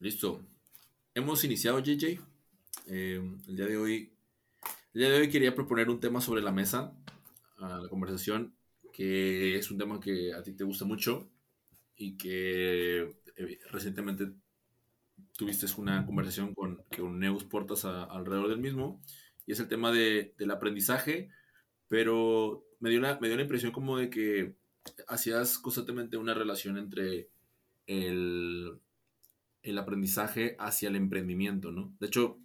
Listo. Hemos iniciado, JJ. Eh, el día de hoy, el día de hoy quería proponer un tema sobre la mesa a la conversación, que es un tema que a ti te gusta mucho y que eh, recientemente tuviste una conversación con, con Neus Portas alrededor del mismo, y es el tema de, del aprendizaje, pero me dio, me dio la impresión como de que hacías constantemente una relación entre el, el aprendizaje hacia el emprendimiento, ¿no? De hecho,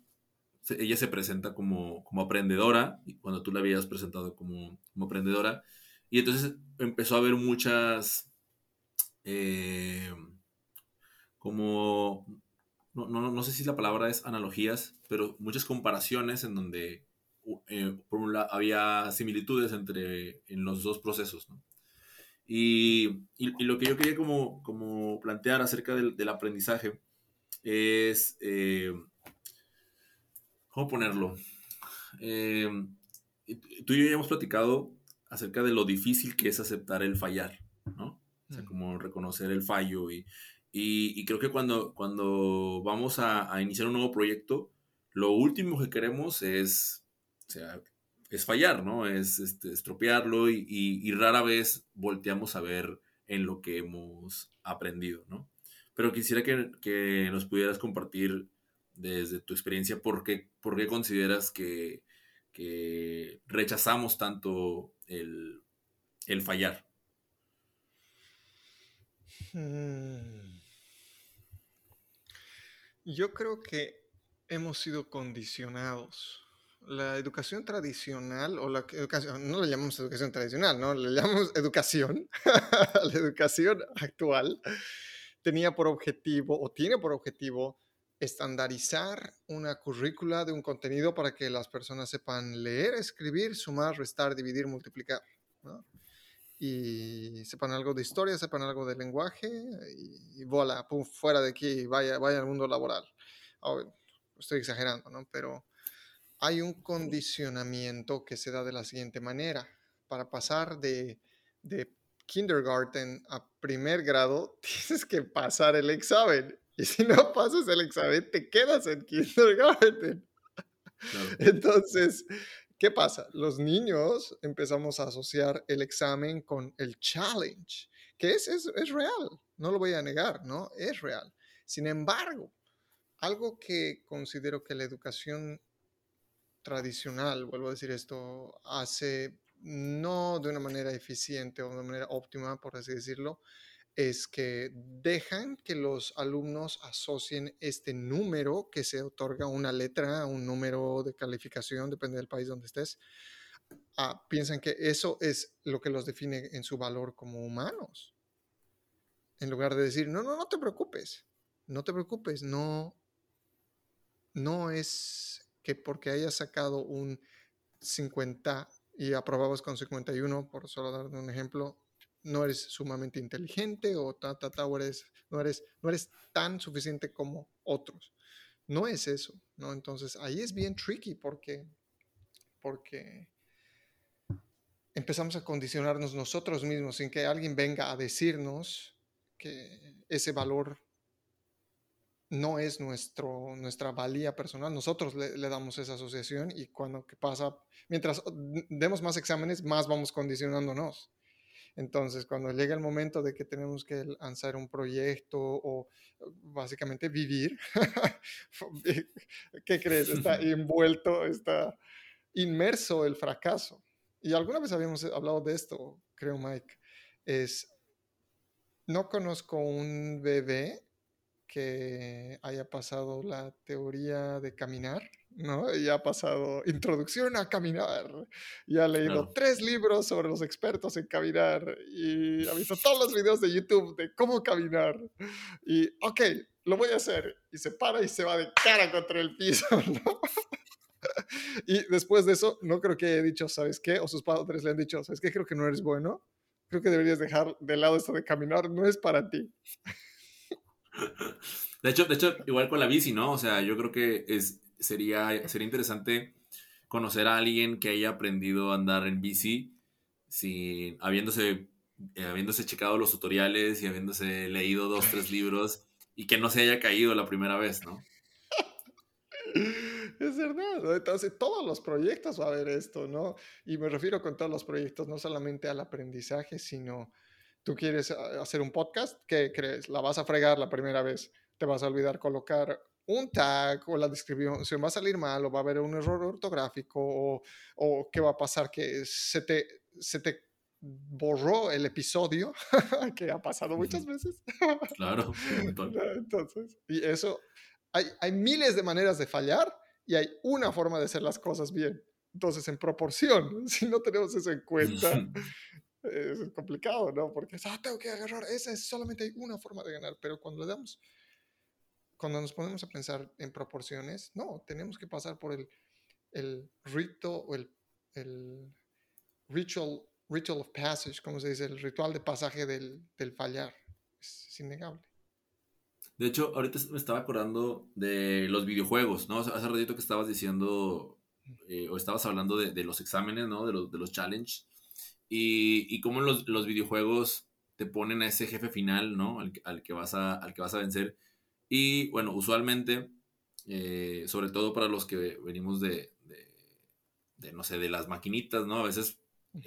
ella se presenta como, como aprendedora, cuando tú la habías presentado como, como aprendedora, y entonces empezó a haber muchas, eh, como, no, no, no, sé si la palabra es analogías, pero muchas comparaciones en donde, eh, había similitudes entre en los dos procesos, ¿no? Y, y, lo que yo quería como, como plantear acerca del, del aprendizaje es, eh, ¿cómo ponerlo? Eh, tú y yo ya hemos platicado acerca de lo difícil que es aceptar el fallar, ¿no? O sea, mm. como reconocer el fallo y, y, creo que cuando, cuando vamos a, a, iniciar un nuevo proyecto, lo último que queremos es, o sea, es fallar, ¿no? Es este, estropearlo y, rara vez volteamos a ver en lo que hemos aprendido, ¿no? Pero quisiera que, nos pudieras compartir desde tu experiencia por qué, por qué consideras que, que rechazamos tanto el, el fallar. Hmm. Yo creo que hemos sido condicionados la educación tradicional, o la educación, no le llamamos educación tradicional, ¿no? Le llamamos educación, la educación actual tenía por objetivo, o tiene por objetivo, estandarizar una currícula de un contenido para que las personas sepan leer, escribir, sumar, restar, dividir, multiplicar. Y sepan algo de historia, sepan algo de lenguaje, y, y voilà, fuera de aquí, vaya, vaya al mundo laboral. estoy exagerando, ¿no? Pero hay un condicionamiento que se da de la siguiente manera. Para pasar de, kindergarten a primer grado, tienes que pasar el examen. Y si no pasas el examen, te quedas en kindergarten. Entonces, ¿qué pasa? Los niños empezamos a asociar el examen con el challenge, que es, es, es real, no lo voy a negar, ¿no? Es real. Sin embargo, algo que considero que la educación tradicional, vuelvo a decir esto, hace no de una manera eficiente o de una manera óptima, por así decirlo, es que dejan que los alumnos asocien este número que se otorga una letra, un número de calificación, depende del país donde estés, piensan que eso es lo que los define en su valor como humanos. En lugar de decir, no, no, no te preocupes, no te preocupes, no, no es que porque hayas sacado un 50 y aprobabas con 51, por solo dar un ejemplo, no eres sumamente inteligente o, ta, ta, ta, eres, no, eres, no eres tan suficiente como otros. No es eso, ¿no? Entonces ahí es bien tricky porque, porque empezamos a condicionarnos nosotros mismos sin que alguien venga a decirnos que ese valor no es nuestro, nuestra valía personal. Nosotros le, damos esa asociación y cuando pasa, mientras demos más exámenes, más vamos condicionándonos. Entonces, cuando llega el momento de que tenemos que lanzar un proyecto o básicamente vivir, ¿qué crees? Está envuelto, está inmerso el fracaso. Y alguna vez habíamos hablado de esto, creo, Mike. Es, no conozco un bebé que haya pasado la teoría de caminar, ¿no? Y ha pasado introducción a caminar, y ha leído tres libros sobre los expertos en caminar, y ha visto todos los videos de YouTube de cómo caminar, y, ok, lo voy a hacer, y se para y se va de cara contra el piso, ¿no? y después de eso, no creo que haya dicho, ¿sabes qué? O sus padres le han dicho, ¿sabes qué? Creo que no eres bueno, creo que deberías dejar de lado esto de caminar, no es para ti. De hecho, de hecho, igual con la bici, ¿no? O sea, yo creo que es, sería, sería interesante conocer a alguien que haya aprendido a andar en bici sin, habiéndose, eh, habiéndose checado los tutoriales y habiéndose leído dos, tres libros y que no se haya caído la primera vez, ¿no? Es verdad, entonces todos los proyectos va a haber esto, ¿no? Y me refiero con todos los proyectos, no solamente al aprendizaje, sino tú quieres ah, hacer un podcast, ¿qué crees? La vas a fregar la primera vez, te vas a olvidar colocar un tag o la descripción va a salir mal o va a haber un error ortográfico o, o qué va a pasar que se te, se te borró el episodio, que ha pasado muchas veces. Claro. Entonces, y eso, hay, hay miles de maneras de fallar y hay una forma de hacer las cosas bien. Entonces, en proporción, si no tenemos eso en cuenta, es complicado, ¿no? Porque, ah, tengo que agarrar, esa es solamente hay una forma de ganar, pero cuando le damos, cuando nos ponemos a pensar en proporciones, no, tenemos que pasar por el, el rito o el, el ritual, ritual of passage, como se dice, el ritual de pasaje del, del fallar. Es, innegable. De hecho, ahorita me estaba acordando de los videojuegos, ¿no? Hace ratito que estabas diciendo, eh, o estabas hablando de, de, los exámenes, ¿no? De los, de los challenge. Y, y cómo los, los, videojuegos te ponen a ese jefe final, ¿no? Al, al, que, vas a, al que vas a vencer. Y bueno, usualmente, eh, sobre todo para los que venimos de, de, de, no sé, de las maquinitas, ¿no? A veces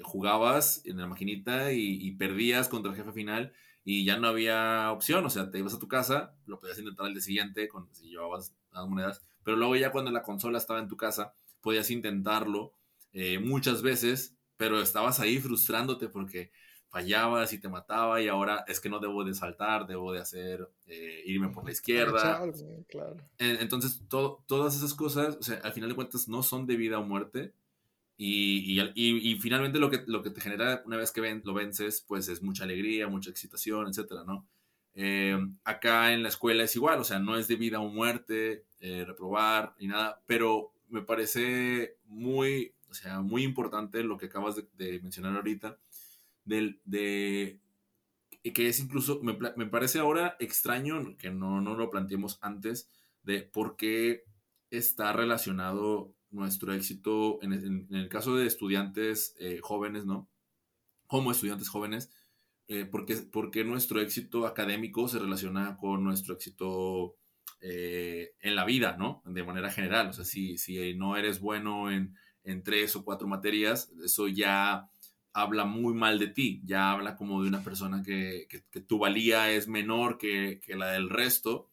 jugabas en la maquinita y, y, perdías contra el jefe final y ya no había opción, o sea, te ibas a tu casa, lo podías intentar al día siguiente con, si llevabas las monedas, pero luego ya cuando la consola estaba en tu casa, podías intentarlo eh, muchas veces, pero estabas ahí frustrándote porque fallabas y te mataba y ahora es que no debo de saltar, debo de hacer, eh, irme por la izquierda. Claro. Entonces, to todas esas cosas, o sea, al final de cuentas no son de vida o muerte, y, y, y, finalmente lo que, lo que te genera una vez que ven, lo vences, pues es mucha alegría, mucha excitación, etcétera, ¿no? Eh, acá en la escuela es igual, o sea, no es de vida o muerte, eh, reprobar ni nada, pero me parece muy, sea, muy importante lo que acabas de, mencionar ahorita, del, de que es incluso, me, me, parece ahora extraño que no, no lo planteemos antes, de por qué está relacionado nuestro éxito, en, en, el caso de estudiantes eh, jóvenes, ¿no? Como estudiantes jóvenes, eh, porque, porque nuestro éxito académico se relaciona con nuestro éxito eh, en la vida, ¿no? De manera general. O sea, si, si no eres bueno en, en tres o cuatro materias, eso ya habla muy mal de ti, ya habla como de una persona que, que, tu valía es menor que, que la del resto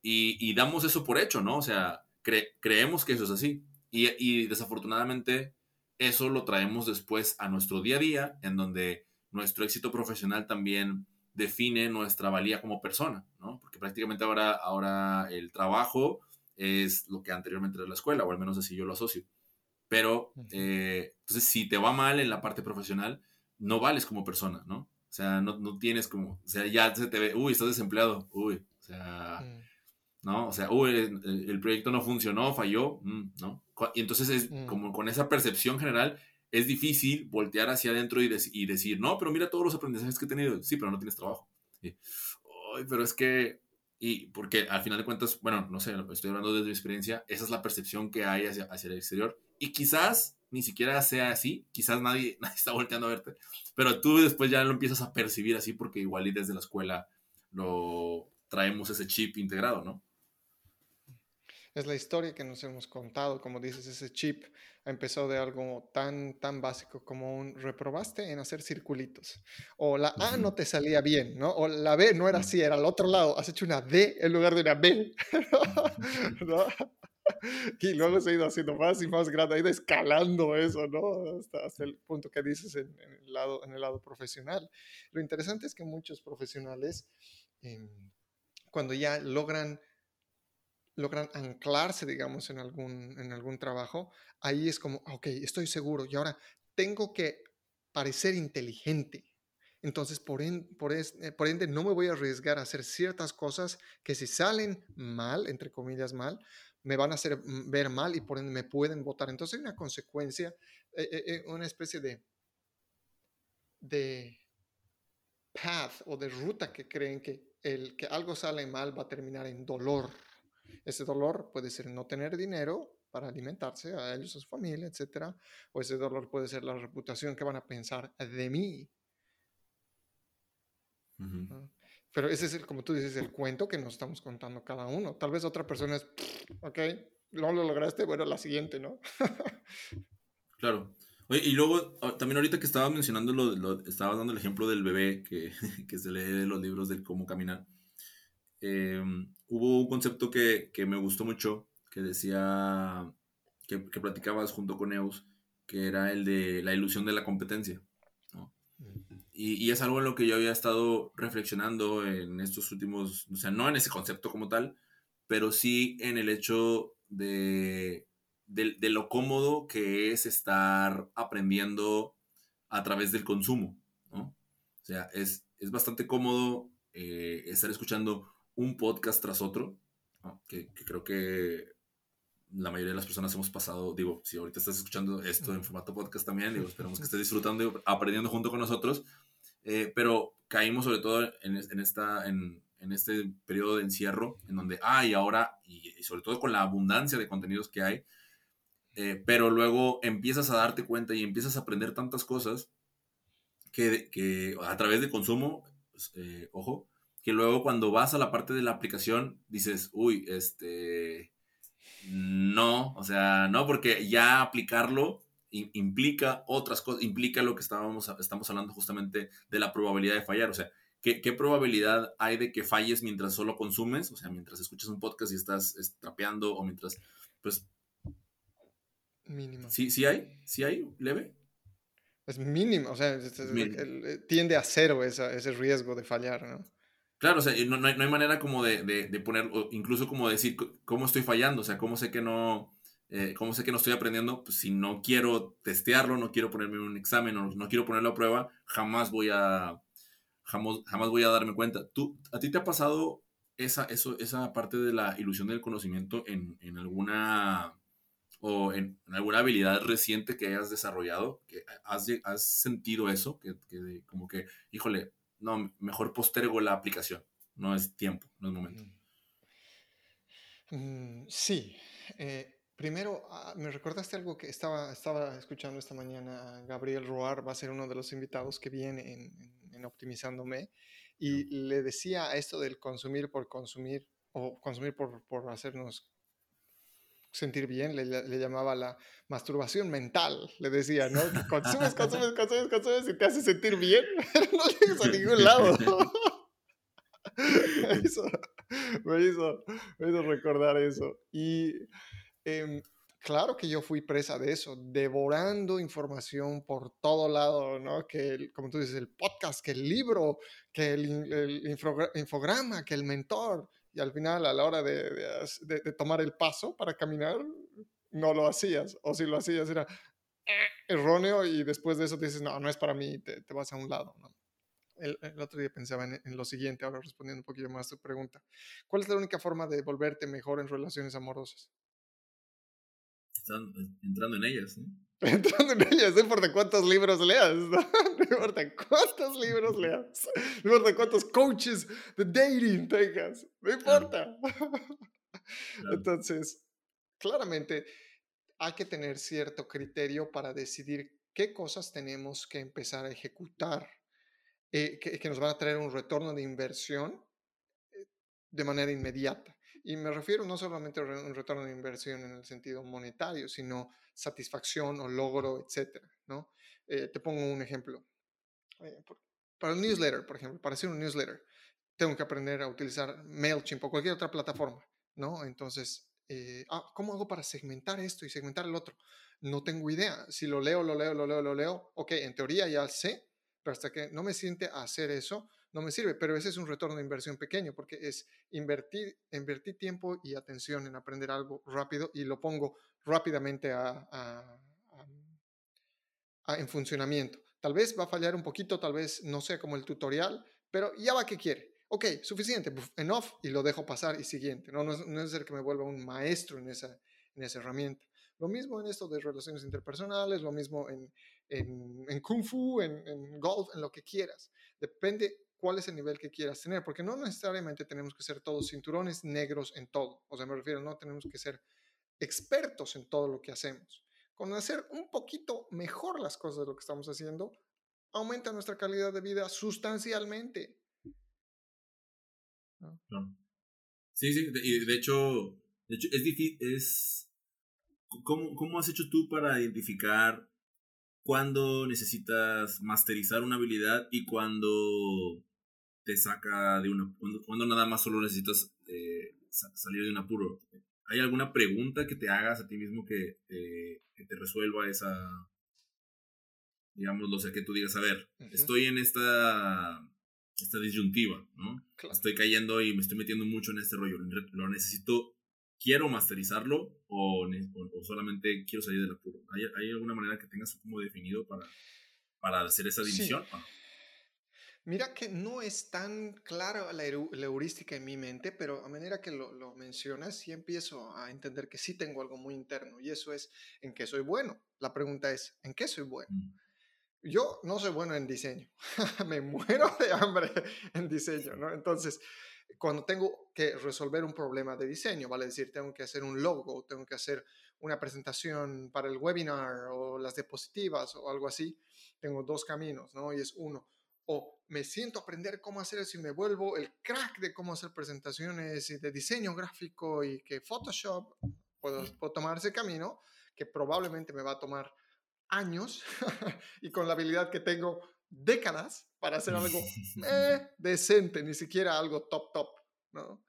y, y, damos eso por hecho, ¿no? O sea, cre creemos que eso es así. Y, y, desafortunadamente eso lo traemos después a nuestro día a día, en donde nuestro éxito profesional también define nuestra valía como persona, ¿no? Porque prácticamente ahora, ahora el trabajo es lo que anteriormente era la escuela, o al menos así yo lo asocio. Pero, eh, entonces, si te va mal en la parte profesional, no vales como persona, ¿no? O sea, no, no tienes como, o sea, ya se te ve, uy, estás desempleado, uy, o sea, mm. ¿no? O sea, uy, el, el, proyecto no funcionó, falló, mm, ¿no? Y entonces es mm. como con esa percepción general, es difícil voltear hacia adentro y, de, y, decir, no, pero mira todos los aprendizajes que he tenido. Sí, pero no tienes trabajo. Sí. pero es que, y porque al final de cuentas, bueno, no sé, estoy hablando desde mi experiencia, esa es la percepción que hay hacia, hacia el exterior. Y quizás ni siquiera sea así, quizás nadie, nadie está volteando a verte, pero tú después ya lo empiezas a percibir así porque igual y desde la escuela lo traemos ese chip integrado, ¿no? es la historia que nos hemos contado, como dices, ese chip empezó de algo tan, tan básico como un reprobaste en hacer circulitos, o la A no te salía bien, ¿no? O la B no era así, era al otro lado, has hecho una D en lugar de una B, ¿no? Y luego se ha ido haciendo más y más grande, ha ido escalando eso, ¿no? Hasta, hasta el punto que dices en, en, el lado, en el lado profesional. Lo interesante es que muchos profesionales, eh, cuando ya logran logran anclarse, digamos, en algún, en algún trabajo, ahí es como, ok, estoy seguro y ahora tengo que parecer inteligente. Entonces, por, en, por, es, eh, por, ende, no me voy a arriesgar a hacer ciertas cosas que si salen mal, entre comillas mal, me van a hacer mm, ver mal y por ende me pueden votar. Entonces hay una consecuencia, eh, eh, una especie de, de path o de ruta que creen que el que algo sale mal va a terminar en dolor ese dolor puede ser no tener dinero para alimentarse a ellos, a su familia, etc. O ese dolor puede ser la reputación que van a pensar de mí. Pero ese es, el, como tú dices, el cuento que nos estamos contando cada uno. Tal vez otra persona es, ok, no lo lograste, bueno, la siguiente, ¿no? claro. Oye, y luego, ah, también ahorita que estabas mencionando, lo, lo, estabas dando el ejemplo del bebé que, que se lee los libros de cómo caminar. Em, hubo un concepto que, que, me gustó mucho, que decía, que, que platicabas junto con Eus, que era el de la ilusión de la competencia. Y, y, es algo en lo que yo había estado reflexionando en estos últimos, o sea, no en ese concepto como tal, pero sí en el hecho de, de, de lo cómodo que es estar aprendiendo a través del consumo, ¿no? O sea, es, es bastante cómodo eh, estar escuchando un podcast tras otro, ¿no? que, que, creo que la mayoría de las personas hemos pasado, digo, si ahorita estás escuchando esto en formato podcast también, digo, esperamos que estés disfrutando y aprendiendo junto con nosotros, eh, pero caímos sobre todo en, en esta, en, en, este periodo de encierro, en donde, ah, y ahora, y, y, sobre todo con la abundancia de contenidos que hay, eh, pero luego empiezas a darte cuenta y empiezas a aprender tantas cosas que, que a través de consumo, pues, eh, ojo, que luego cuando vas a la parte de la aplicación dices, uy, este no, o sea, no, porque ya aplicarlo implica otras cosas, implica lo que estábamos, estamos hablando justamente de la probabilidad de fallar, o sea, ¿qué, ¿qué, probabilidad hay de que falles mientras solo consumes? O sea, mientras escuchas un podcast y estás trapeando o mientras, pues... Mínimo. ¿Sí, sí hay? ¿Sí hay? ¿Leve? Es mínimo, o sea, es, es, el, el, tiende a cero esa, ese riesgo de fallar, ¿no? Claro, o sea, no, no, hay, no hay, manera como de, de, de, poner, incluso como decir cómo estoy fallando, o sea, cómo sé que no, eh, cómo sé que no estoy aprendiendo, pues si no quiero testearlo, no quiero ponerme un examen, no, quiero ponerlo a prueba, jamás voy a, jamás, jamás voy a darme cuenta. ¿Tú, ¿A ti te ha pasado esa, eso, esa parte de la ilusión del conocimiento en, en alguna o en, alguna habilidad reciente que hayas desarrollado? que ¿Has, has sentido eso? Que, que como que, híjole, no, mejor postergo la aplicación. No es tiempo, no es momento. Mm, sí. Eh, primero, ah, me recordaste algo que estaba, estaba escuchando esta mañana. Gabriel Roar va a ser uno de los invitados que viene en, en Optimizándome. Y le decía esto del consumir por consumir o consumir por, por hacernos sentir bien, le, le, llamaba la masturbación mental, le decía, ¿no? Que consumes, consumes, consumes, consumes y te hace sentir bien, pero no llegas a ningún lado. me, hizo, me, hizo, me hizo recordar eso. Y eh, claro que yo fui presa de eso, devorando información por todo lado, ¿no? Que, el, como tú dices, el podcast, que el libro, que el, el infograma, que el mentor y al final a la hora de, de, de, tomar el paso para caminar, no lo hacías, o si lo hacías era erróneo y después de eso te dices, no, no es para mí, te, te vas a un lado. ¿no? El, el, otro día pensaba en, en, lo siguiente, ahora respondiendo un poquito más a tu pregunta. ¿Cuál es la única forma de volverte mejor en relaciones amorosas? Están entrando en ellas, ¿no? Entrando en ellas, no importa cuántos libros leas, ¿no? no importa cuántos libros leas, no importa cuántos coaches de dating tengas, no importa. Claro. Claro. Entonces, claramente hay que tener cierto criterio para decidir qué cosas tenemos que empezar a ejecutar, eh, que, que, nos van a traer un retorno de inversión eh, de manera inmediata. Y me refiero no solamente a un retorno de inversión en el sentido monetario, sino satisfacción o logro, etcétera, ¿no? Eh, te pongo un ejemplo. Eh, por, para el newsletter, por ejemplo, para hacer un newsletter, tengo que aprender a utilizar MailChimp o cualquier otra plataforma, ¿no? Entonces, eh, ah, ¿cómo hago para segmentar esto y segmentar el otro? No tengo idea. Si lo leo, lo leo, lo leo, lo leo, ok, en teoría ya sé, pero hasta que no me siente a hacer eso, no me sirve, pero ese es un retorno de inversión pequeño porque es invertir, invertir tiempo y atención en aprender algo rápido y lo pongo rápidamente en funcionamiento. Tal vez va a fallar un poquito, tal vez no sea como el tutorial, pero ya va que quiere. Ok, suficiente, enough, y lo dejo pasar y siguiente. No, no, es, no ser que me vuelva un maestro en esa, en esa herramienta. Lo mismo en esto de relaciones interpersonales, lo mismo en, en, en kung fu, en, en, golf, en lo que quieras. Depende cuál es el nivel que quieras tener, porque no necesariamente tenemos que ser todos cinturones negros en todo. O sea, me refiero, no tenemos que ser expertos en todo lo que hacemos. Con hacer un poquito mejor las cosas de lo que estamos haciendo, aumenta nuestra calidad de vida sustancialmente. Sí, sí, y de hecho, de hecho es difícil, es... ¿Cómo, ¿Cómo has hecho tú para identificar cuándo necesitas masterizar una habilidad y cuándo te saca de una... cuando, nada más solo necesitas eh, salir de un apuro? ¿Hay alguna pregunta que te hagas a ti mismo que, que te resuelva esa, digamos, lo sé, que tú digas, a ver, estoy en esta, esta disyuntiva, ¿no? Estoy cayendo y me estoy metiendo mucho en este rollo, lo necesito, quiero masterizarlo o, o, solamente quiero salir del apuro. ¿Hay, ¿Hay, alguna manera que tengas como definido para, para hacer esa división? Mira que no es tan clara la, heurística en mi mente, pero a manera que lo, lo, mencionas, sí empiezo a entender que sí tengo algo muy interno y eso es en qué soy bueno. La pregunta es, ¿en qué soy bueno? Mm. Yo no soy bueno en diseño, me muero de hambre en diseño, ¿no? Entonces, cuando tengo que resolver un problema de diseño, vale decir, tengo que hacer un logo, tengo que hacer una presentación para el webinar o las diapositivas o algo así, tengo dos caminos, ¿no? Y es uno, o me siento a aprender cómo hacer eso y me vuelvo el crack de cómo hacer presentaciones y de diseño gráfico y que Photoshop, puedo, puedo tomar ese camino que probablemente me va a tomar años y con la habilidad que tengo décadas para hacer algo eh, decente, ni siquiera algo top top, ¿no?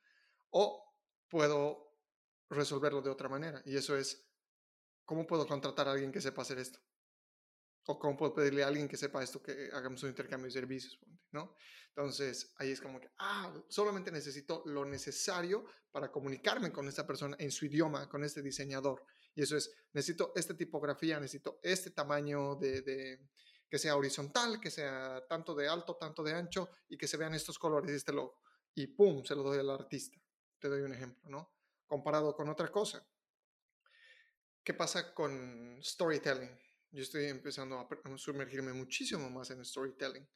O puedo resolverlo de otra manera y eso es, ¿cómo puedo contratar a alguien que sepa hacer esto? O cómo puedo pedirle a alguien que sepa esto que hagamos un intercambio de servicios, ¿no? Entonces ahí es como que, ah, solamente necesito lo necesario para comunicarme con esta persona en su idioma, con este diseñador. Y eso es, necesito esta tipografía, necesito este tamaño de, que sea horizontal, que sea tanto de alto, tanto de ancho y que se vean estos colores y este logo. Y pum, se lo doy al artista. Te doy un ejemplo, ¿no? Comparado con otra cosa. ¿Qué pasa con storytelling? Yo estoy empezando a sumergirme muchísimo más en storytelling.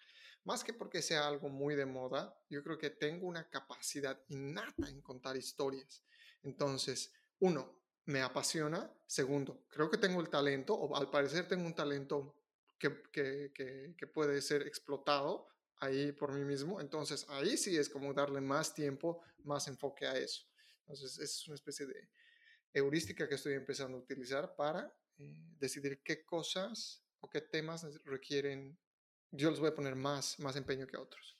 Más que porque sea algo muy de moda, yo creo que tengo una capacidad innata en contar historias. Entonces, uno, me apasiona. Segundo, creo que tengo el talento, o al parecer tengo un talento que, que, que, puede ser explotado ahí por mí mismo. Entonces ahí sí es como darle más tiempo, más enfoque a eso. Entonces es una especie de heurística que estoy empezando a utilizar para eh, decidir qué cosas o qué temas requieren, yo les voy a poner más, más empeño que otros.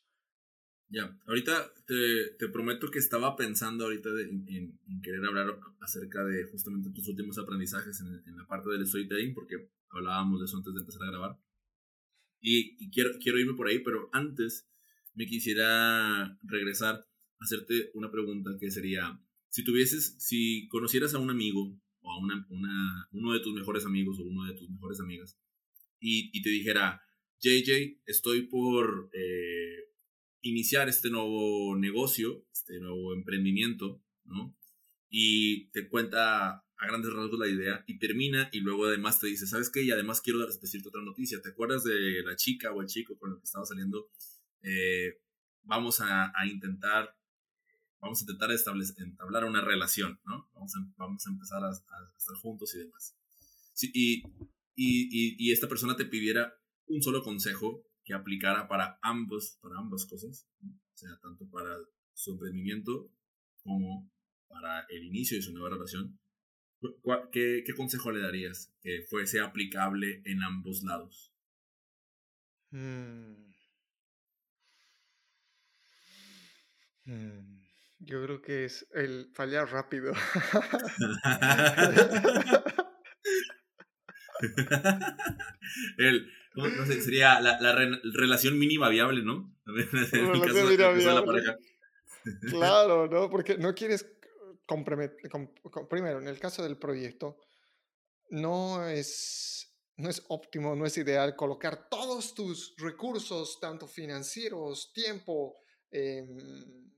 Ya, ahorita te, prometo que estaba pensando ahorita en, querer hablar acerca de justamente tus últimos aprendizajes en, la parte del storytelling, porque hablábamos de eso antes de empezar a grabar. Y, quiero, quiero irme por ahí, pero antes me quisiera regresar a hacerte una pregunta que sería, si tuvieses, si conocieras a un amigo a una, uno de tus mejores amigos o uno de tus mejores amigas y, y te dijera, JJ, estoy por... Eh, iniciar este nuevo negocio, este nuevo emprendimiento, ¿no? Y te cuenta a grandes rasgos la idea y termina y luego además te dice, ¿sabes qué? Y además quiero decirte otra noticia, ¿te acuerdas de la chica o el chico con el que estaba saliendo? Eh, vamos a, intentar, vamos a intentar establecer, entablar una relación, ¿no? Vamos a, vamos a empezar a, estar juntos y demás. Sí, y, y, y esta persona te pidiera un solo consejo que aplicara para ambos, para ambas cosas, o sea, tanto para su emprendimiento como para el inicio de su nueva relación, ¿qué, qué consejo le darías que fuese aplicable en ambos lados? Mm. Mm. Yo creo que es el fallar rápido. el, no sé, sería la, la relación mínima viable, ¿no? En caso de, Claro, ¿no? Porque no quieres comprometer. primero, en el caso del proyecto, no es, no es óptimo, no es ideal colocar todos tus recursos, tanto financieros, tiempo, em,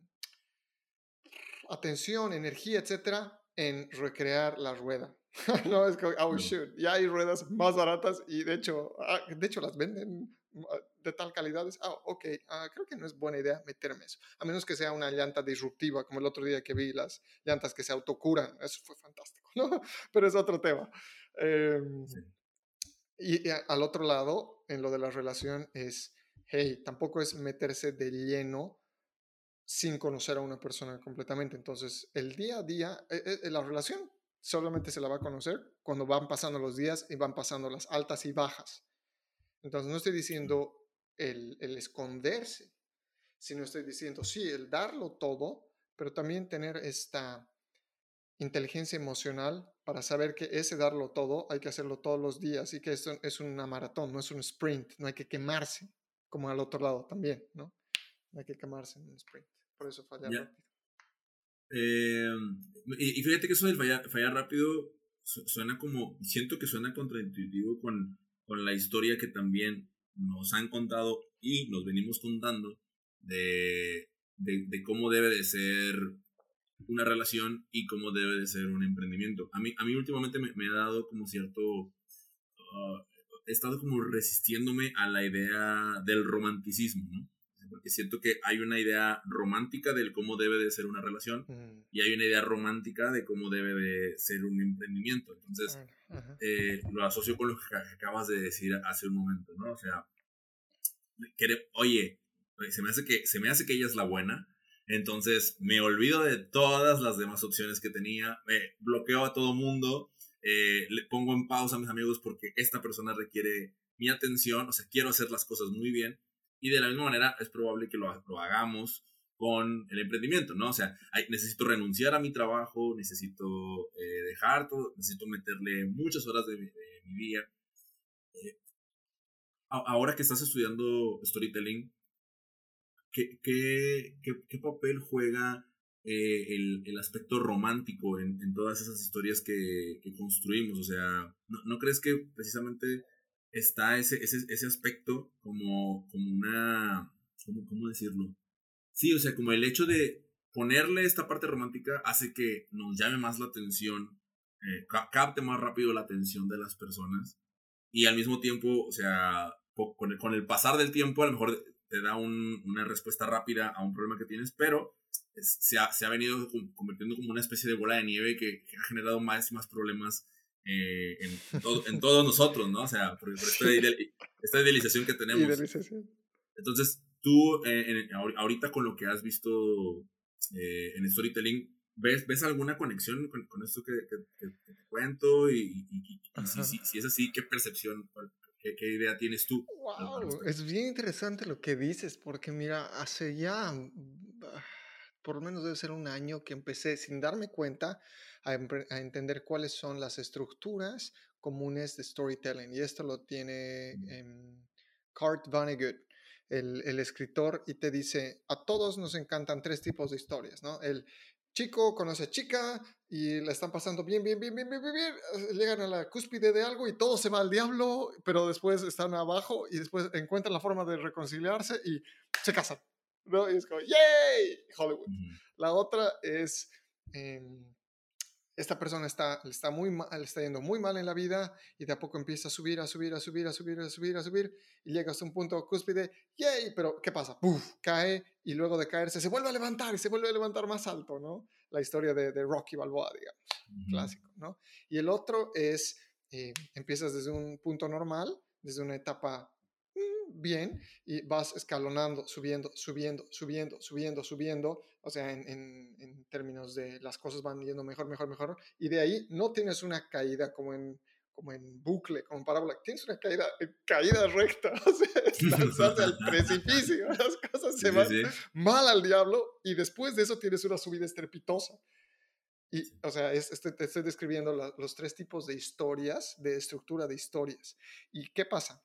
atención, energía, etcétera, en recrear la rueda. no, es como, oh shoot, ya hay ruedas más baratas y de hecho, ah, de hecho las venden ah, de tal calidad. Ah, ok, ah, creo que no es buena idea meterme eso. A menos que sea una llanta disruptiva, como el otro día que vi las llantas que se autocuran. Eso fue fantástico, ¿no? Pero es otro tema. Em, y, al otro lado, en lo de la relación, es, hey, tampoco es meterse de lleno sin conocer a una persona completamente. Entonces, el día a día, eh, eh, la relación solamente se la va a conocer cuando van pasando los días y van pasando las altas y bajas. Entonces, no estoy diciendo el, el esconderse, sino estoy diciendo, sí, el darlo todo, pero también tener esta inteligencia emocional para saber que ese darlo todo hay que hacerlo todos los días y que esto es una maratón, no es un sprint, no hay que quemarse, como al otro lado también, ¿no? No hay que quemarse en un sprint, por eso falla rápido. Em, y, fíjate que eso del fallar, rápido suena como, siento que suena contraintuitivo con, con la historia que también nos han contado y nos venimos contando de, de, de cómo debe de ser una relación y cómo debe de ser un emprendimiento. A mí, a mí últimamente me, ha dado como cierto... Uh, he estado como resistiéndome a la idea del romanticismo, ¿no? Porque siento que hay una idea romántica del cómo debe de ser una relación y hay una idea romántica de cómo debe de ser un emprendimiento. Entonces, ah, eh, lo asocio con lo que acabas de decir hace un momento, ¿no? O sea, oye, se me hace que, se me hace que ella es la buena, entonces me olvido de todas las demás opciones que tenía, me bloqueo a todo mundo, eh, le pongo en pausa a mis amigos porque esta persona requiere mi atención, o sea, quiero hacer las cosas muy bien y de la misma manera es probable que lo, hagamos con el emprendimiento, ¿no? O sea, necesito renunciar a mi trabajo, necesito eh, dejar todo, necesito meterle muchas horas de, mi día. Eh, ahora que estás estudiando storytelling, ¿qué, qué, qué, papel juega eh, el, el, aspecto romántico en, en, todas esas historias que, que construimos? O sea, ¿no, ¿no, crees que precisamente está ese, ese, ese aspecto como, como una... ¿cómo, ¿Cómo decirlo? Sí, o sea, como el hecho de ponerle esta parte romántica hace que nos llame más la atención, eh, capte más rápido la atención de las personas y al mismo tiempo, o sea, con el, con el pasar del tiempo a lo mejor te da un, una respuesta rápida a un problema que tienes, pero se ha, se ha, venido convirtiendo como una especie de bola de nieve que, ha generado más y más problemas eh, en, en todos nosotros, ¿no? O sea, por, esta, esta, idealización que tenemos. Entonces, tú, eh, ahorita con lo que has visto eh, en storytelling, ¿ves, ¿ves alguna conexión con, con esto que, que, te cuento? Y, si, si, si, es así, ¿qué percepción, ¿Qué, idea tienes tú? Wow, es bien interesante lo que dices, porque mira, hace ya, por lo menos debe ser un año que empecé sin darme cuenta a, entender cuáles son las estructuras comunes de storytelling. Y esto lo tiene eh, Kurt Vonnegut, el, el, escritor, y te dice, a todos nos encantan tres tipos de historias, ¿no? El chico conoce a chica y la están pasando bien, bien, bien, bien, bien, bien, bien, eh, llegan a la cúspide de algo y todo se va al diablo, pero después están abajo y después encuentran la forma de reconciliarse y se casan, ¿no? Y es como, ¡yay! Hollywood. La otra es... Em, esta persona está, está, muy mal, está yendo muy mal en la vida y de a poco empieza a subir, a subir, a subir, a subir, a subir, a subir y llega hasta un punto cúspide, ¡yay! Pero ¿qué pasa? ¡Puf! Cae y luego de caerse se vuelve a levantar y se vuelve a levantar más alto, ¿no? La historia de, de Rocky Balboa, digamos, clásico, ¿no? Y el otro es, eh, empiezas desde un punto normal, desde una etapa bien y vas escalonando, subiendo, subiendo, subiendo, subiendo, subiendo, o sea, en, en, términos de las cosas van yendo mejor, mejor, mejor, y de ahí no tienes una caída como en, como en bucle, como en parábola, tienes una caída, caída recta, o sea, estás al precipicio, las cosas se van mal al diablo y después de eso tienes una subida estrepitosa. Y, o sea, es, este, te estoy describiendo los tres tipos de historias, de estructura de historias. ¿Y qué pasa?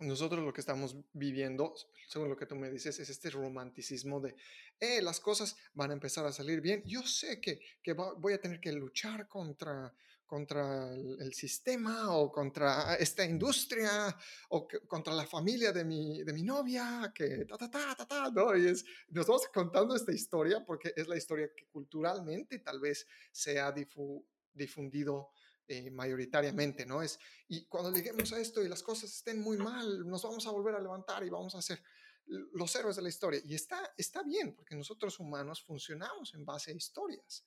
Nosotros lo que estamos viviendo, según lo que tú me dices, es este romanticismo de, eh, las cosas van a empezar a salir bien. Yo sé que, que voy a tener que luchar contra, contra el, sistema o contra esta industria o contra la familia de mi, de mi novia, que ta, ta, ta, ta, ta, ¿no? Y es, nos vamos contando esta historia porque es la historia que culturalmente tal vez se ha difundido eh, mayoritariamente, ¿no? Es, y cuando lleguemos a esto y las cosas estén muy mal, nos vamos a volver a levantar y vamos a ser los héroes de la historia. Y está, está bien, porque nosotros humanos funcionamos en base a historias.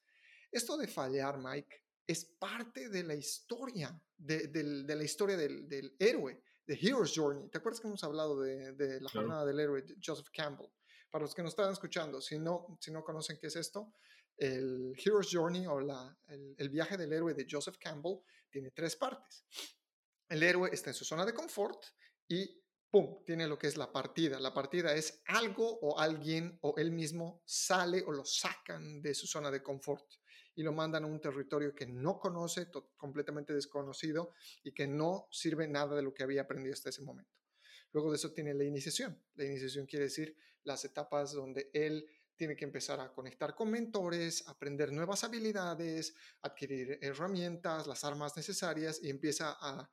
Esto de fallar, Mike, es parte de la historia, de, de, la historia del, del, héroe, de Hero's Journey. ¿Te acuerdas que hemos hablado de, de la jornada del héroe, Joseph Campbell? Para los que nos están escuchando, si no, si no conocen qué es esto, el Hero's Journey o la, el, el viaje del héroe de Joseph Campbell tiene tres partes. El héroe está en su zona de confort y ¡pum!, tiene lo que es la partida. La partida es algo o alguien o él mismo sale o lo sacan de su zona de confort y lo mandan a un territorio que no conoce, completamente desconocido y que no sirve nada de lo que había aprendido hasta ese momento. Luego de eso tiene la iniciación. La iniciación quiere decir las etapas donde él tiene que empezar a conectar con mentores, aprender nuevas habilidades, adquirir herramientas, las armas necesarias y empieza a,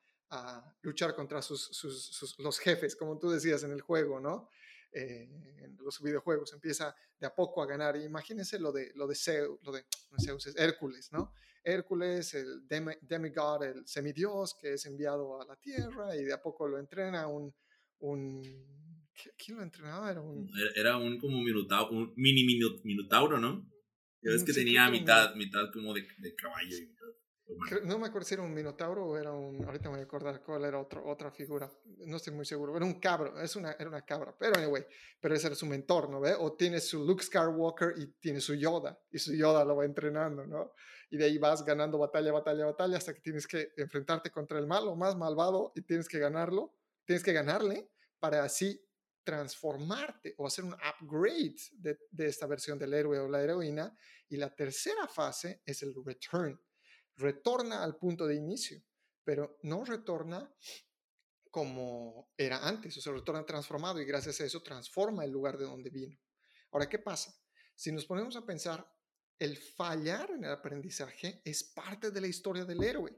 luchar contra sus, los jefes, como tú decías en el juego, ¿no? Eh, en los videojuegos, empieza de a poco a ganar. Imagínense lo de, lo de Zeus, lo de Zeus es Hércules, ¿no? Hércules, el demigod, el semidios que es enviado a la tierra y de a poco lo entrena un ¿quién lo entrenaba? Era un, era un como minotauro, un mini minotauro, ¿no? Ya ves que tenía mitad, mitad como de, de caballo y no me acuerdo si era un minotauro o era un. Ahorita me voy a acordar cuál era otro, otra figura. No estoy muy seguro. Era un cabro, es una, era una cabra. Pero, anyway, pero ese era su mentor, ¿no ve? O tiene su Luke Skywalker y tiene su Yoda. Y su Yoda lo va entrenando, ¿no? Y de ahí vas ganando batalla, batalla, batalla hasta que tienes que enfrentarte contra el malo más malvado y tienes que ganarlo. Tienes que ganarle para así transformarte o hacer un upgrade de, esta versión del héroe o la heroína. Y la tercera fase es el return retorna al punto de inicio, pero no retorna como era antes, o sea, retorna transformado y gracias a eso transforma el lugar de donde vino. Ahora, ¿qué pasa? Si nos ponemos a pensar, el fallar en el aprendizaje es parte de la historia del héroe.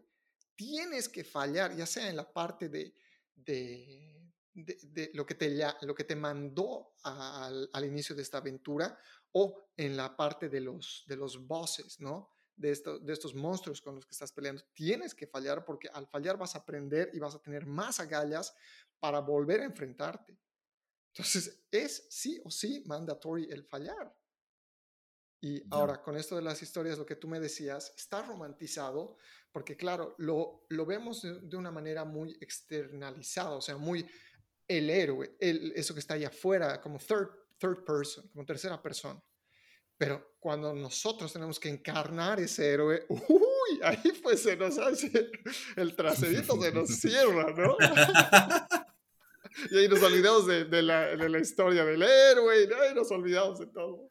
Tienes que fallar, ya sea en la parte de, de, de, lo, que te, lo que te mandó al, al, inicio de esta aventura o en la parte de los, de los bosses, ¿no? de, de estos monstruos con los que estás peleando. Tienes que fallar porque al fallar vas a aprender y vas a tener más agallas para volver a enfrentarte. Entonces, es sí o sí mandatory el fallar. Y ahora, con esto de las historias, lo que tú me decías, está romantizado porque, claro, lo, lo vemos de, una manera muy externalizada, o sea, muy el héroe, eso que está ahí afuera, como third, third person, como tercera persona. Pero cuando nosotros tenemos que encarnar ese héroe, uy, ahí pues se nos hace, el traserito se nos cierra, ¿no? y ahí nos olvidamos de, de, la, de, la, historia del héroe, y ahí nos olvidamos de todo.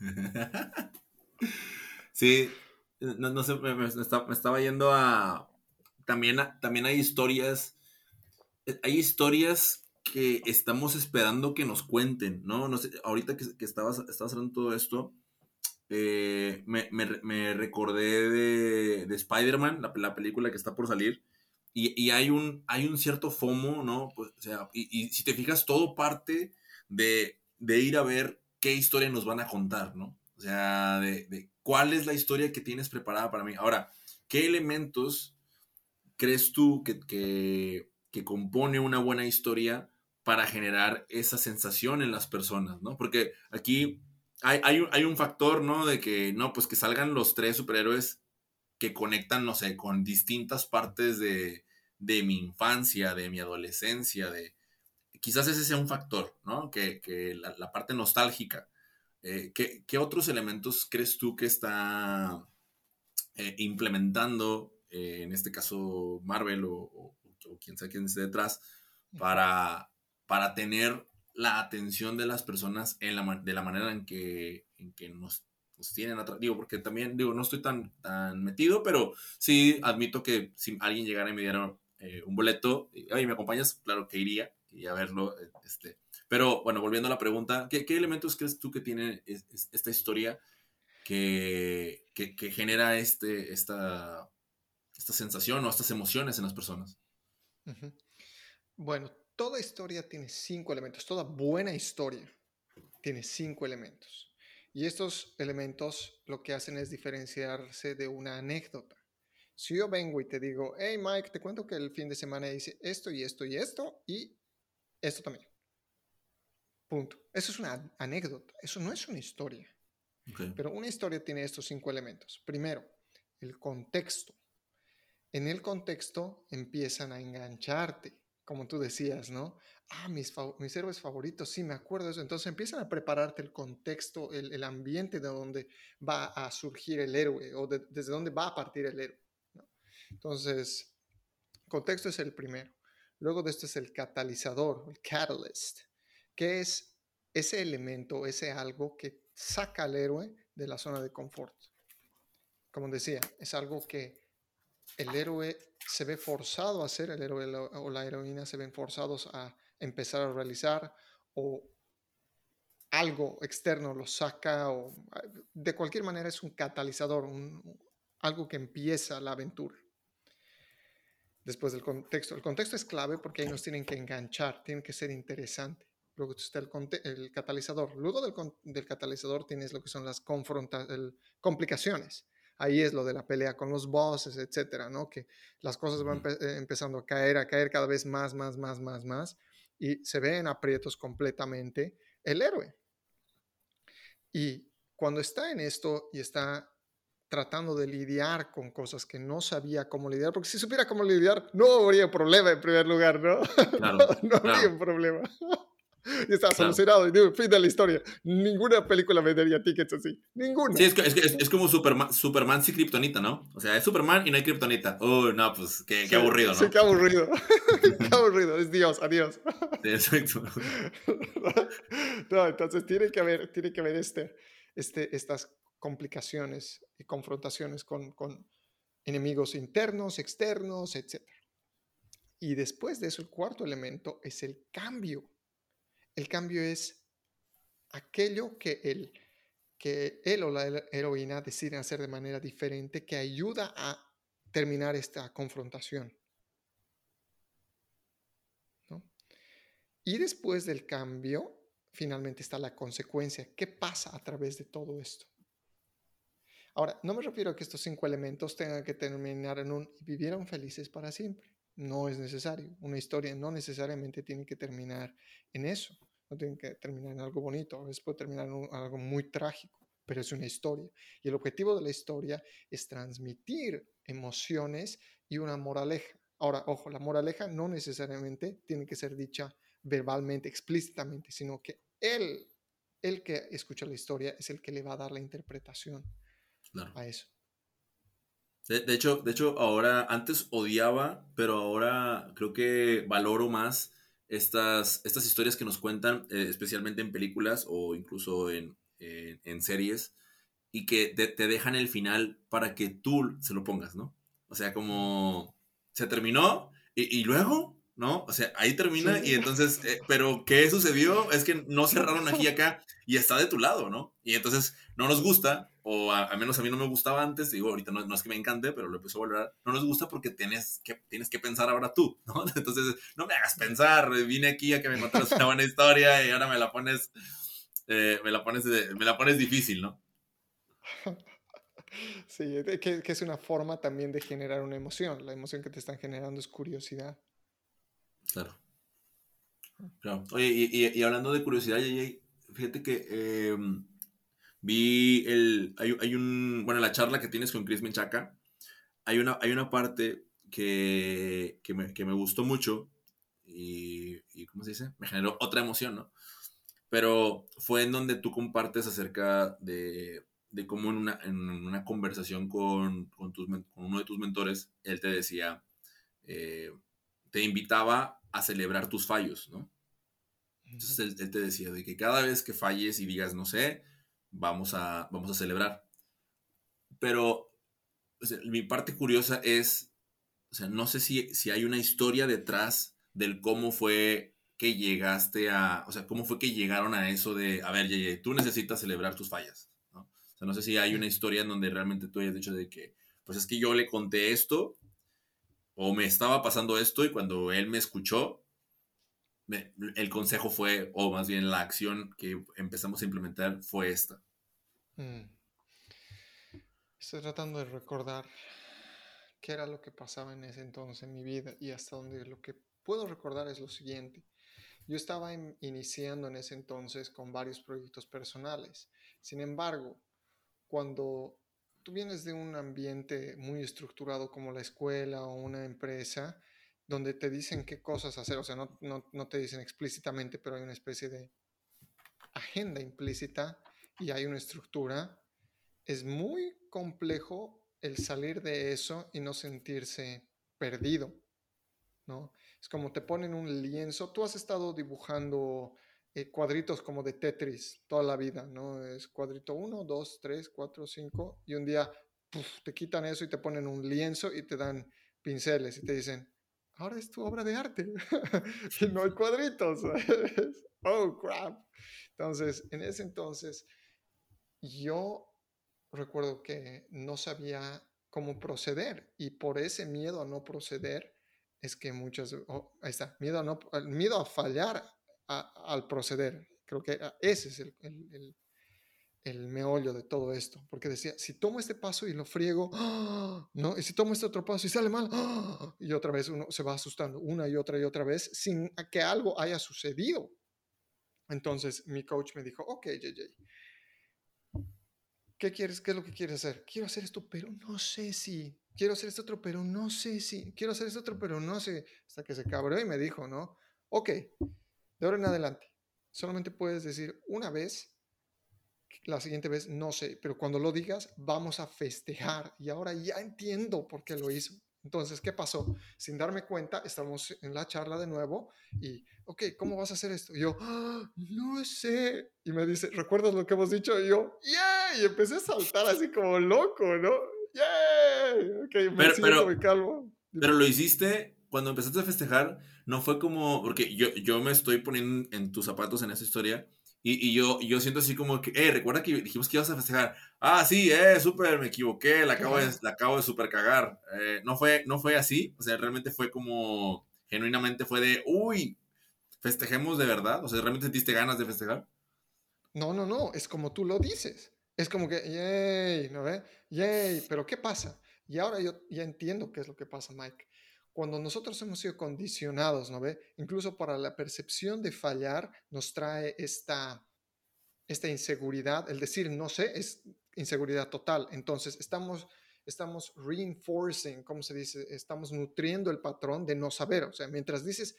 Sí, no, no sé, me, me, estaba yendo a... También, también hay historias, hay historias que estamos esperando que nos cuenten, ¿no? no sé, ahorita que, estabas, estabas hablando todo esto, eh, me, me, recordé de, de Spider-Man, la, la, película que está por salir, y, y, hay, un, hay un cierto FOMO, ¿no? Pues, o sea, y, si te fijas, todo parte de, de, ir a ver qué historia nos van a contar, ¿no? O sea, de, de cuál es la historia que tienes preparada para mí. Ahora, ¿qué elementos crees tú que, que compone una buena historia para generar esa sensación en las personas, ¿no? Porque aquí hay, hay, un, hay, un, factor, ¿no? De que, no, pues que salgan los tres superhéroes que conectan, no sé, con distintas partes de, de mi infancia, de mi adolescencia, de... Quizás ese sea un factor, ¿no? Que, que la, parte nostálgica. Eh, ¿qué, ¿qué, otros elementos crees tú que está eh, implementando, eh, en este caso Marvel o, o quien sea quien esté detrás, para para tener la atención de las personas en la, de la manera en que, en que nos, nos tienen atrás. Digo, porque también, digo, no estoy tan, tan metido, pero sí admito que si alguien llegara y me diera eh, un boleto, y ¿me acompañas? Claro que iría, iría a verlo. Eh, este. Pero bueno, volviendo a la pregunta, ¿qué, qué elementos crees tú que tiene esta historia que, que, que, genera este, esta, esta sensación o estas emociones en las personas? Uh -huh. Bueno, toda historia tiene cinco elementos, toda buena historia tiene cinco elementos. Y estos elementos lo que hacen es diferenciarse de una anécdota. Si yo vengo y te digo, hey Mike, te cuento que el fin de semana hice esto y esto y esto y esto también. Punto. Eso es una anécdota, eso no es una historia. Okay. Pero una historia tiene estos cinco elementos. Primero, el contexto. En el contexto empiezan a engancharte como tú decías, ¿no? Ah, mis, héroes favoritos, sí, me acuerdo de eso. Entonces empiezan a prepararte el contexto, el, ambiente de donde va a surgir el héroe o desde dónde va a partir el héroe. ¿no? Entonces, contexto es el primero. Luego de esto es el catalizador, el catalyst, que es ese elemento, ese algo que saca al héroe de la zona de confort. Como decía, es algo que el héroe se ve forzado a hacer, el héroe o la heroína se ven forzados a empezar a realizar o algo externo lo saca o de cualquier manera es un catalizador, algo que empieza la aventura. Después del contexto. El contexto es clave porque ahí nos tienen que enganchar, tiene que ser interesante. Luego está el, catalizador. Luego del, catalizador tienes lo que son las complicaciones ahí es lo de la pelea con los bosses, etcétera, ¿no? Que las cosas van eh, empezando a caer, a caer cada vez más, más, más, más, más, y se ven aprietos completamente el héroe. Y cuando está en esto y está tratando de lidiar con cosas que no sabía cómo lidiar, porque si supiera cómo lidiar, no habría problema en primer lugar, ¿no? no, habría un problema. y está solucionado. Y fin de la historia. Ninguna película vendería tickets así. Ninguna. Sí, es, es, es como Superman, Superman sin Kryptonita, ¿no? O sea, es Superman y no hay Kryptonita. Oh, no, pues qué, qué aburrido, ¿no? Sí, qué aburrido. qué aburrido. Es Dios, adiós. Sí, exacto. no, entonces tiene que haber, tiene que haber este, este, estas complicaciones y confrontaciones con, con enemigos internos, externos, etc. Y después de eso, el cuarto elemento es el cambio el cambio es aquello que él, que él o la heroína deciden hacer de manera diferente que ayuda a terminar esta confrontación. Y después del cambio, finalmente está la consecuencia. ¿Qué pasa a través de todo esto? Ahora, no me refiero a que estos cinco elementos tengan que terminar en un y vivieron felices para siempre. No es necesario. Una historia no necesariamente tiene que terminar en eso. No tiene que terminar en algo bonito. A veces puede terminar en algo muy trágico, pero es una historia. Y el objetivo de la historia es transmitir emociones y una moraleja. Ahora, ojo, la moraleja no necesariamente tiene que ser dicha verbalmente, explícitamente, sino que él, el que escucha la historia, es el que le va a dar la interpretación a eso. De, hecho, de hecho, ahora, antes odiaba, pero ahora creo que valoro más estas, estas historias que nos cuentan, eh, especialmente en películas o incluso en, en, series, y que te, dejan el final para que tú se lo pongas, ¿no? O sea, como se terminó y, y luego, ¿no? O sea, ahí termina y entonces, eh, pero ¿qué sucedió? Es que no cerraron aquí y acá y está de tu lado, ¿no? Y entonces no nos gusta, o al menos a mí no me gustaba antes, digo, ahorita no, no, es que me encante, pero lo empezó a volver, no nos gusta porque tienes que, tienes que pensar ahora tú, ¿no? Entonces, no me hagas pensar, vine aquí a que me contaras una buena historia y ahora me la pones, eh, me, la pones me la pones difícil, ¿no? Sí, que, que, es una forma también de generar una emoción. La emoción que te están generando es curiosidad. Claro. claro. Oye, y, y, hablando de curiosidad, fíjate que eh, Vi el. Hay, un. Bueno, la charla que tienes con Chris Menchaca. Hay una, hay una parte que, que, me, que me gustó mucho. Y, y, ¿Cómo se dice? Me generó otra emoción, ¿no? Pero fue en donde tú compartes acerca de, de cómo en una, en una conversación con, con, tus, con, uno de tus mentores, él te decía, eh, te invitaba a celebrar tus fallos, ¿no? Entonces él, él, te decía de que cada vez que falles y digas, no sé, vamos a, vamos a celebrar. Pero mi parte curiosa es, o sea, no sé si, si hay una historia detrás del cómo fue que llegaste a, o sea, cómo fue que llegaron a eso de, a ver, Yeye, tú necesitas celebrar tus fallas, ¿no? O sea, no sé si hay una historia en donde realmente tú hayas dicho de que, pues es que yo le conté esto, o me estaba pasando esto, y cuando él me escuchó, el consejo fue, o más bien la acción que empezamos a implementar fue esta. Mm. Estoy tratando de recordar qué era lo que pasaba en ese entonces en mi vida y hasta donde lo que puedo recordar es lo siguiente. Yo estaba iniciando en ese entonces con varios proyectos personales. Sin embargo, cuando tú vienes de un ambiente muy estructurado como la escuela o una empresa, donde te dicen qué cosas hacer, o sea, no, no, no te dicen explícitamente, pero hay una especie de agenda implícita y hay una estructura, es muy complejo el salir de eso y no sentirse perdido, ¿no? Es como te ponen un lienzo, tú has estado dibujando eh, cuadritos como de Tetris toda la vida, ¿no? Es cuadrito 1, 2, 3, 4, 5 y un día te quitan eso y te ponen un lienzo y te dan pinceles y te dicen, ahora es tu obra de arte y no hay cuadritos. oh, crap. Entonces, en ese entonces, yo recuerdo que no sabía cómo proceder y por ese miedo a no proceder es que muchas, oh, ahí está, miedo a, no, miedo a fallar al proceder. Creo que ese es el, el, el, meollo de todo esto, porque decía, si tomo este paso y lo friego, ¿no? Y si tomo este otro paso y sale mal, y otra vez uno se va asustando una y otra y otra vez sin que algo haya sucedido. Entonces mi coach me dijo, ok, JJ, ¿qué quieres? ¿Qué es lo que quieres hacer? Quiero hacer esto, pero no sé si. Quiero hacer esto otro, pero no sé si. Quiero hacer esto otro, pero no sé. Hasta que se cabró y me dijo, ¿no? Ok, de ahora en adelante, solamente puedes decir una vez, la siguiente vez no sé, pero cuando lo digas, vamos a festejar. Y ahora ya entiendo por qué lo hizo. Entonces, ¿qué pasó? Sin darme cuenta, estamos en la charla de nuevo y, ok, ¿cómo vas a hacer esto? Y yo, ¡Ah, no sé. Y me dice, ¿recuerdas lo que hemos dicho? Y yo, ¡yeah! Y empecé a saltar así como loco, ¿no? ¡Yeah! Ok, me pero, pero, me calmo. Pero lo hiciste cuando empezaste a festejar, no fue como, porque yo, yo me estoy poniendo en tus zapatos en esa historia y, y, yo, yo siento así como que, eh, recuerda que dijimos que ibas a festejar. Ah, sí, eh, súper, me equivoqué, la acabo de, la acabo de super cagar. Eh, no, fue, no fue así, o sea, realmente fue como, genuinamente fue de, uy, festejemos de verdad. O sea, ¿realmente sentiste ganas de festejar? No, no, no, es como tú lo dices. Es como que, yay, ¿no ve? Yay, pero ¿qué pasa? Y ahora yo ya entiendo qué es lo que pasa, Mike cuando nosotros hemos sido condicionados, ¿no ve? Incluso para la percepción de fallar nos trae esta, esta inseguridad. El decir no sé es inseguridad total. Entonces estamos, estamos reinforcing, ¿cómo se dice? Estamos nutriendo el patrón de no saber. O sea, mientras dices,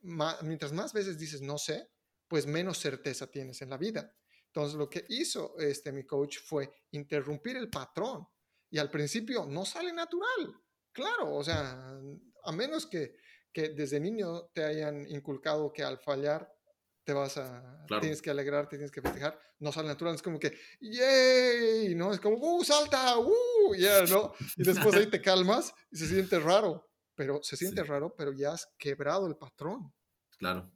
mientras más veces dices no sé, pues menos certeza tienes en la vida. Entonces lo que hizo este mi coach fue interrumpir el patrón. Y al principio no sale natural. Claro, o sea, a menos que, que desde niño te hayan inculcado que al fallar te vas a, tienes que alegrarte, tienes que festejar, no sale natural, es como que, ¡yay! ¿no? Es como, ¡uh, salta! ¡uh! Yeah, ¿no? Y después ahí te calmas y se siente raro, pero se siente raro, pero ya has quebrado el patrón. Claro.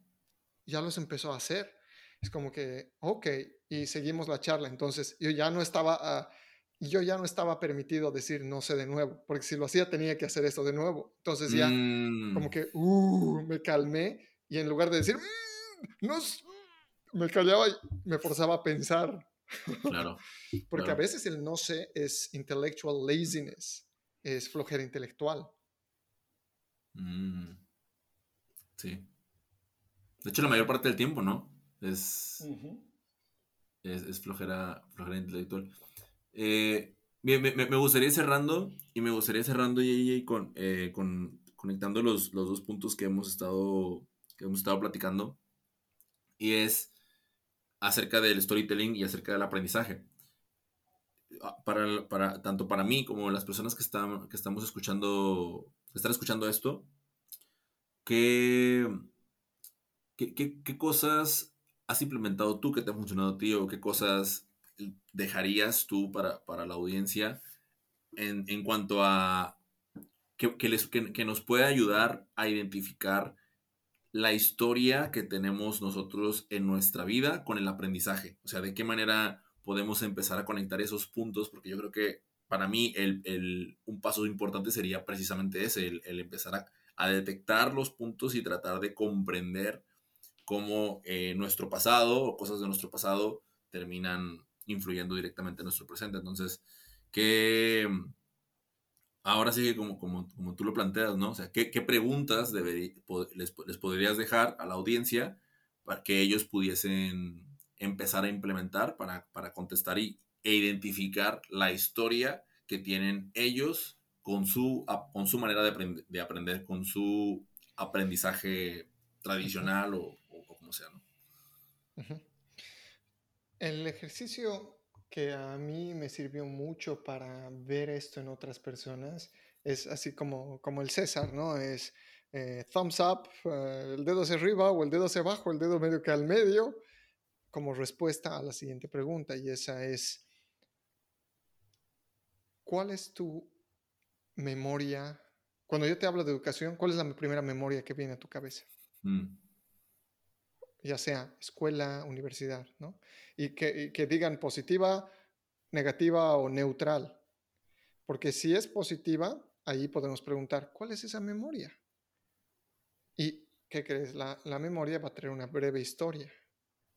Ya los empezó a hacer. Es como que, ok, y seguimos la charla. Entonces, yo ya no estaba uh, y yo ya no estaba permitido decir no sé de nuevo, porque si lo hacía tenía que hacer esto de nuevo. Entonces ya como mm. que uh, me calmé y en lugar de decir mm, no, me callaba y me forzaba a pensar. Claro. porque a veces el no sé es intellectual laziness, es flojera intelectual. Mm. Sí. De hecho, la mayor parte del tiempo, ¿no? Es, es, es flojera, flojera intelectual. Eh, me, gustaría ir cerrando y me gustaría cerrando y con, eh, con conectando los, los, dos puntos que hemos estado que hemos estado platicando y es acerca del storytelling y acerca del aprendizaje. Ah, para, para tanto para mí como las personas que están que estamos escuchando están escuchando esto ¿qué, qué, qué cosas has implementado tú que te ha funcionado a ti o qué cosas dejarías tú para, la audiencia en, cuanto a que, les, que, nos puede ayudar a identificar la historia que tenemos nosotros en nuestra vida con el aprendizaje? O sea, de qué manera podemos empezar a conectar esos puntos, porque yo creo que para mí el, un paso importante sería precisamente ese, el, empezar a, detectar los puntos y tratar de comprender cómo eh, nuestro pasado o cosas de nuestro pasado terminan influyendo directamente en nuestro presente. Entonces, ¿qué, ahora sí que como, como, como tú lo planteas, ¿no? O sea, ¿qué, qué preguntas les, les, podrías dejar a la audiencia para que ellos pudiesen empezar a implementar para, para contestar y, e identificar la historia que tienen ellos con su, con su manera de, aprender, de aprender con su aprendizaje tradicional o, como sea, ¿no? El ejercicio que a mí me sirvió mucho para ver esto en otras personas es así como, como el César, ¿no? Es eh, thumbs up, eh, el dedo hacia arriba o el dedo hacia abajo, el dedo medio que al medio, como respuesta a la siguiente pregunta y esa es, ¿cuál es tu memoria? Cuando yo te hablo de educación, ¿cuál es la primera memoria que viene a tu cabeza? Mm. Ya sea escuela, universidad, ¿no? Y que, que digan positiva, negativa o neutral. Porque si es positiva, ahí podemos preguntar, ¿cuál es esa memoria? ¿Y qué crees? La, la, memoria va a tener una breve historia.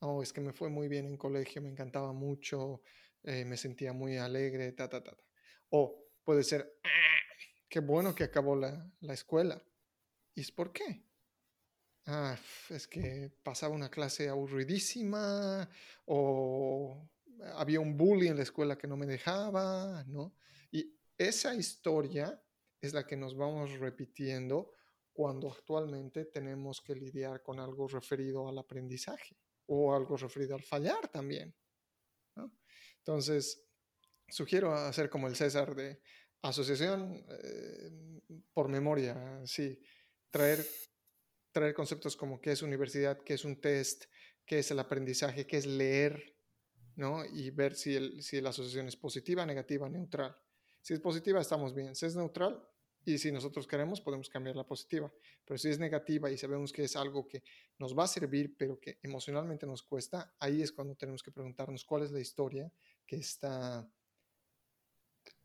Oh, es que me fue muy bien en colegio, me encantaba mucho, eh, me sentía muy alegre, ta, ta, ta. O puede ser, qué bueno que acabó la, la escuela. ¿Y es por qué? Ah, es que pasaba una clase aburridísima o había un bully en la escuela que no me dejaba, ¿no? Y esa historia es la que nos vamos repitiendo cuando actualmente tenemos que lidiar con algo referido al aprendizaje o algo referido al fallar también. Entonces, sugiero hacer como el César de asociación eh, por memoria, sí, traer, traer conceptos como qué es universidad, qué es un test, qué es el aprendizaje, qué es leer, ¿no? Y ver si, el, si la asociación es positiva, negativa, neutral. Si es positiva, estamos bien. Si es neutral, y si nosotros queremos, podemos cambiar la positiva. Pero si es negativa y sabemos que es algo que nos va a servir, pero que emocionalmente nos cuesta, ahí es cuando tenemos que preguntarnos cuál es la historia que está,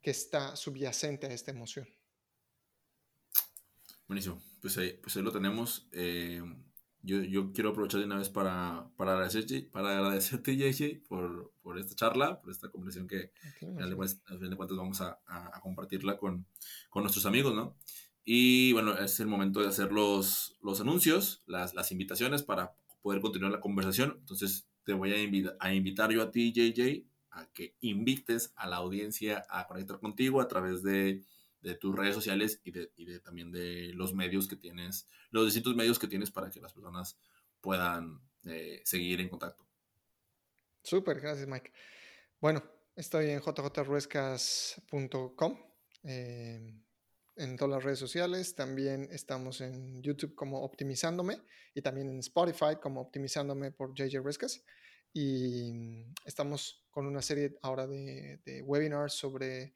que está subyacente a esta emoción. Buenísimo. Pues ahí, pues ahí lo tenemos. Eh, yo, yo, quiero aprovechar de una vez para, para, agradecerte, para agradecerte, JJ, por, por esta charla, por esta conversación que al final de cuentas vamos a, a, compartirla con, con, nuestros amigos, ¿no? Y bueno, es el momento de hacer los, los anuncios, las, las invitaciones para poder continuar la conversación. Entonces, te voy a, invitar a invitar yo a ti, JJ, a que invites a la audiencia a conectar contigo a través de de tus redes sociales y de, y de, también de los medios que tienes, los distintos medios que tienes para que las personas puedan eh, seguir en contacto. Súper, gracias Mike. Bueno, estoy en jjruescas.com, eh, en todas las redes sociales, también estamos en YouTube como Optimizándome y también en Spotify como Optimizándome por JJ Ruescas. Y estamos con una serie ahora de, de webinars sobre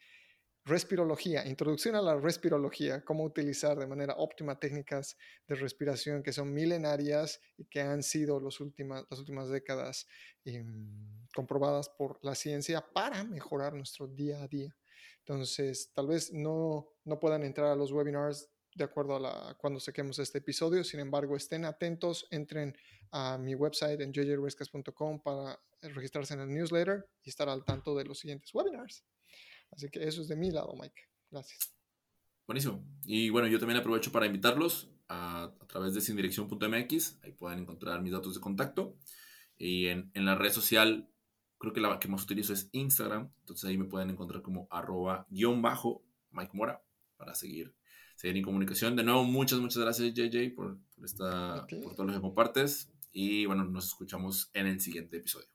Respirología, introducción a la respirología, cómo utilizar de manera óptima técnicas de respiración que son milenarias y que han sido los últimas, las últimas décadas em, comprobadas por la ciencia para mejorar nuestro día a día. Entonces, tal vez no, no puedan entrar a los webinars de acuerdo a la, cuando saquemos este episodio, sin embargo, estén atentos, entren a mi website en jjrescas.com para registrarse en el newsletter y estar al tanto de los siguientes webinars. Así que eso es de mi lado, Mike. Gracias. Buenísimo. Y bueno, yo también aprovecho para invitarlos a, través de sindirección.mx. Ahí pueden encontrar mis datos de contacto. Y en, en, la red social, creo que la que más utilizo es Instagram. Entonces ahí me pueden encontrar como arroba guion bajo Mike Mora para seguir, seguir en comunicación. De nuevo, muchas, muchas gracias, JJ, por, por, esta, por todo lo que compartes. Y bueno, nos escuchamos en el siguiente episodio.